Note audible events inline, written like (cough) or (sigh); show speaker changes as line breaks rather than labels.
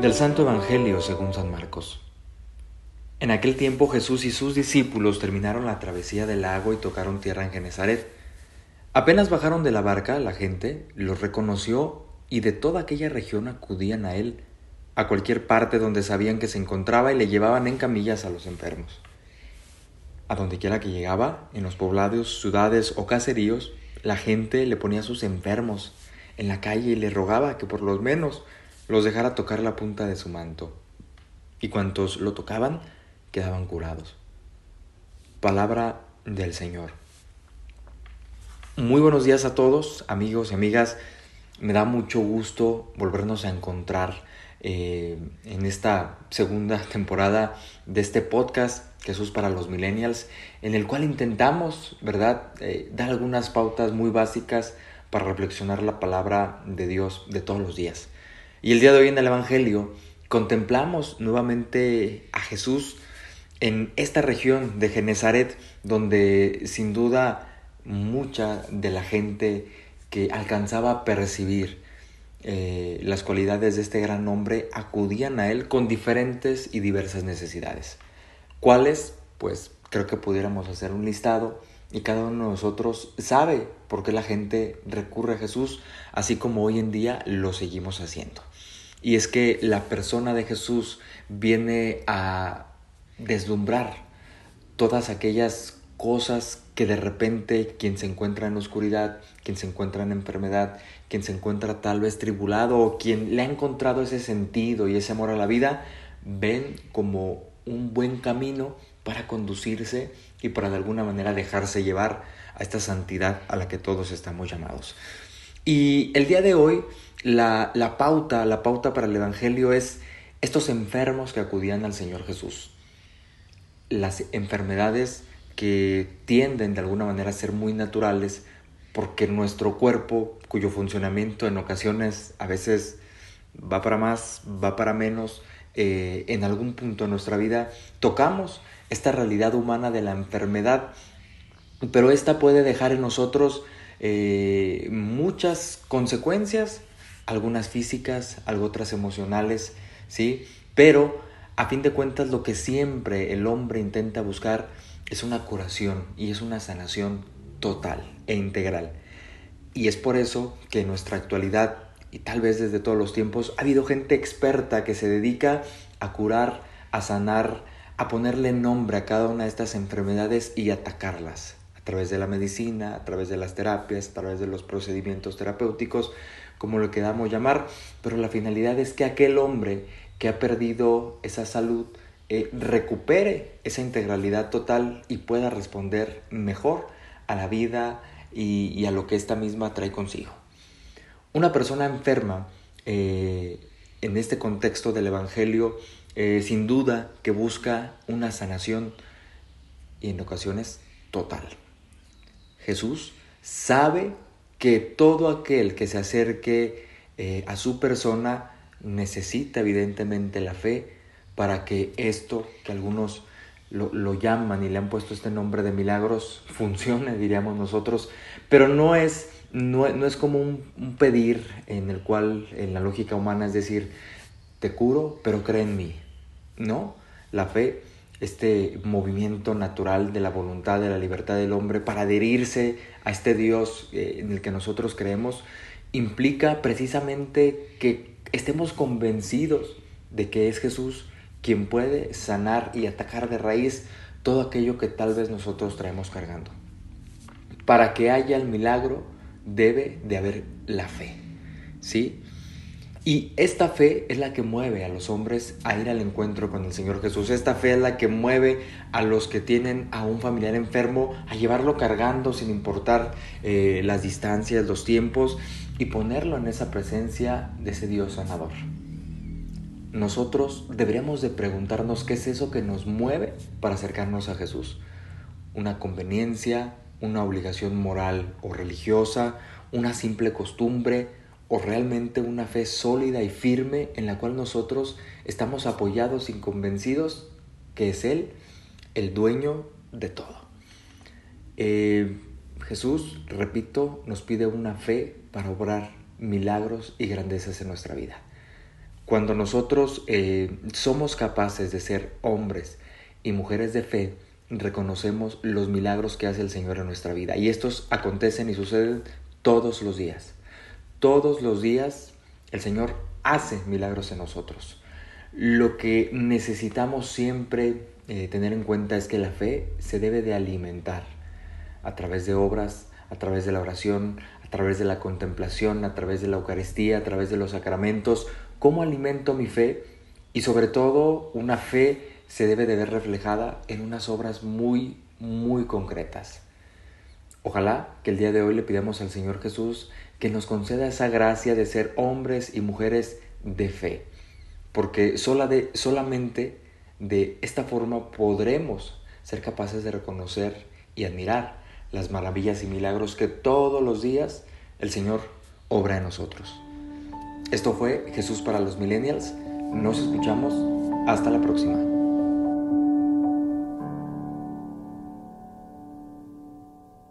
Del Santo Evangelio según San Marcos. En aquel tiempo Jesús y sus discípulos terminaron la travesía del lago y tocaron tierra en Genezaret. Apenas bajaron de la barca, la gente los reconoció y de toda aquella región acudían a él, a cualquier parte donde sabían que se encontraba y le llevaban en camillas a los enfermos. A donde quiera que llegaba, en los poblados, ciudades o caseríos, la gente le ponía sus enfermos en la calle y le rogaba que por lo menos los dejara tocar la punta de su manto, y cuantos lo tocaban quedaban curados. Palabra del Señor. Muy buenos días a todos, amigos y amigas. Me da mucho gusto volvernos a encontrar eh, en esta segunda (laughs) temporada de este podcast Jesús para los Millennials, en el cual intentamos, ¿verdad?, eh, dar algunas pautas muy básicas para reflexionar la palabra de Dios de todos los días. Y el día de hoy en el Evangelio contemplamos nuevamente a Jesús en esta región de Genezaret, donde sin duda mucha de la gente que alcanzaba a percibir eh, las cualidades de este gran hombre acudían a él con diferentes y diversas necesidades. ¿Cuáles? Pues creo que pudiéramos hacer un listado y cada uno de nosotros sabe por qué la gente recurre a Jesús, así como hoy en día lo seguimos haciendo. Y es que la persona de Jesús viene a deslumbrar todas aquellas cosas que de repente quien se encuentra en oscuridad, quien se encuentra en enfermedad, quien se encuentra tal vez tribulado o quien le ha encontrado ese sentido y ese amor a la vida, ven como un buen camino para conducirse y para de alguna manera dejarse llevar a esta santidad a la que todos estamos llamados. Y el día de hoy la, la pauta, la pauta para el Evangelio es estos enfermos que acudían al Señor Jesús. Las enfermedades que tienden de alguna manera a ser muy naturales porque nuestro cuerpo, cuyo funcionamiento en ocasiones a veces va para más, va para menos, eh, en algún punto de nuestra vida tocamos esta realidad humana de la enfermedad, pero esta puede dejar en nosotros eh, muchas consecuencias algunas físicas, otras emocionales, ¿sí? Pero a fin de cuentas lo que siempre el hombre intenta buscar es una curación y es una sanación total e integral. Y es por eso que en nuestra actualidad, y tal vez desde todos los tiempos, ha habido gente experta que se dedica a curar, a sanar, a ponerle nombre a cada una de estas enfermedades y atacarlas a través de la medicina, a través de las terapias, a través de los procedimientos terapéuticos, como lo queramos llamar, pero la finalidad es que aquel hombre que ha perdido esa salud eh, recupere esa integralidad total y pueda responder mejor a la vida y, a lo que esta misma trae consigo. Una persona enferma, eh, en este contexto del Evangelio, eh, sin duda que busca una sanación y en ocasiones total. Jesús sabe que todo aquel que se acerque eh, a su persona necesita evidentemente la fe para que esto que algunos lo, llaman y le han puesto este nombre de milagros funcione, diríamos nosotros, pero no es, no, es como un, un, pedir en el cual en la lógica humana es decir, te curo, pero cree en mí. No, la fe este movimiento natural de la voluntad, de la libertad del hombre para adherirse a este Dios eh, en el que nosotros creemos, implica precisamente que estemos convencidos de que es Jesús quien puede sanar y atacar de raíz todo aquello que tal vez nosotros traemos cargando. Para que haya el milagro debe de haber la fe. ¿Sí? Y esta fe es la que mueve a los hombres a ir al encuentro con el Señor Jesús. Esta fe es la que mueve a los que tienen a un familiar enfermo a llevarlo cargando sin importar eh, las distancias, los tiempos y ponerlo en esa presencia de ese Dios sanador. Nosotros deberíamos de preguntarnos qué es eso que nos mueve para acercarnos a Jesús. Una conveniencia, una obligación moral o religiosa, una simple costumbre, o realmente una fe sólida y firme en la cual nosotros estamos apoyados y convencidos que es Él el dueño de todo. Eh, Jesús, repito, nos pide una fe para obrar milagros y grandezas en nuestra vida. Cuando nosotros eh, somos capaces de ser hombres y mujeres de fe, reconocemos los milagros que hace el Señor en nuestra vida. Y estos acontecen y suceden todos los días. Todos los días el Señor hace milagros en nosotros. Lo que necesitamos siempre eh, tener en cuenta es que la fe se debe de alimentar a través de obras, a través de la oración, a través de la contemplación, a través de la Eucaristía, a través de los sacramentos. ¿Cómo alimento mi fe? Y sobre todo, una fe se debe de ver reflejada en unas obras muy, muy concretas. Ojalá que el día de hoy le pidamos al Señor Jesús que nos conceda esa gracia de ser hombres y mujeres de fe, porque sola de, solamente de esta forma podremos ser capaces de reconocer y admirar las maravillas y milagros que todos los días el Señor obra en nosotros. Esto fue Jesús para los Millennials. Nos escuchamos. Hasta la próxima.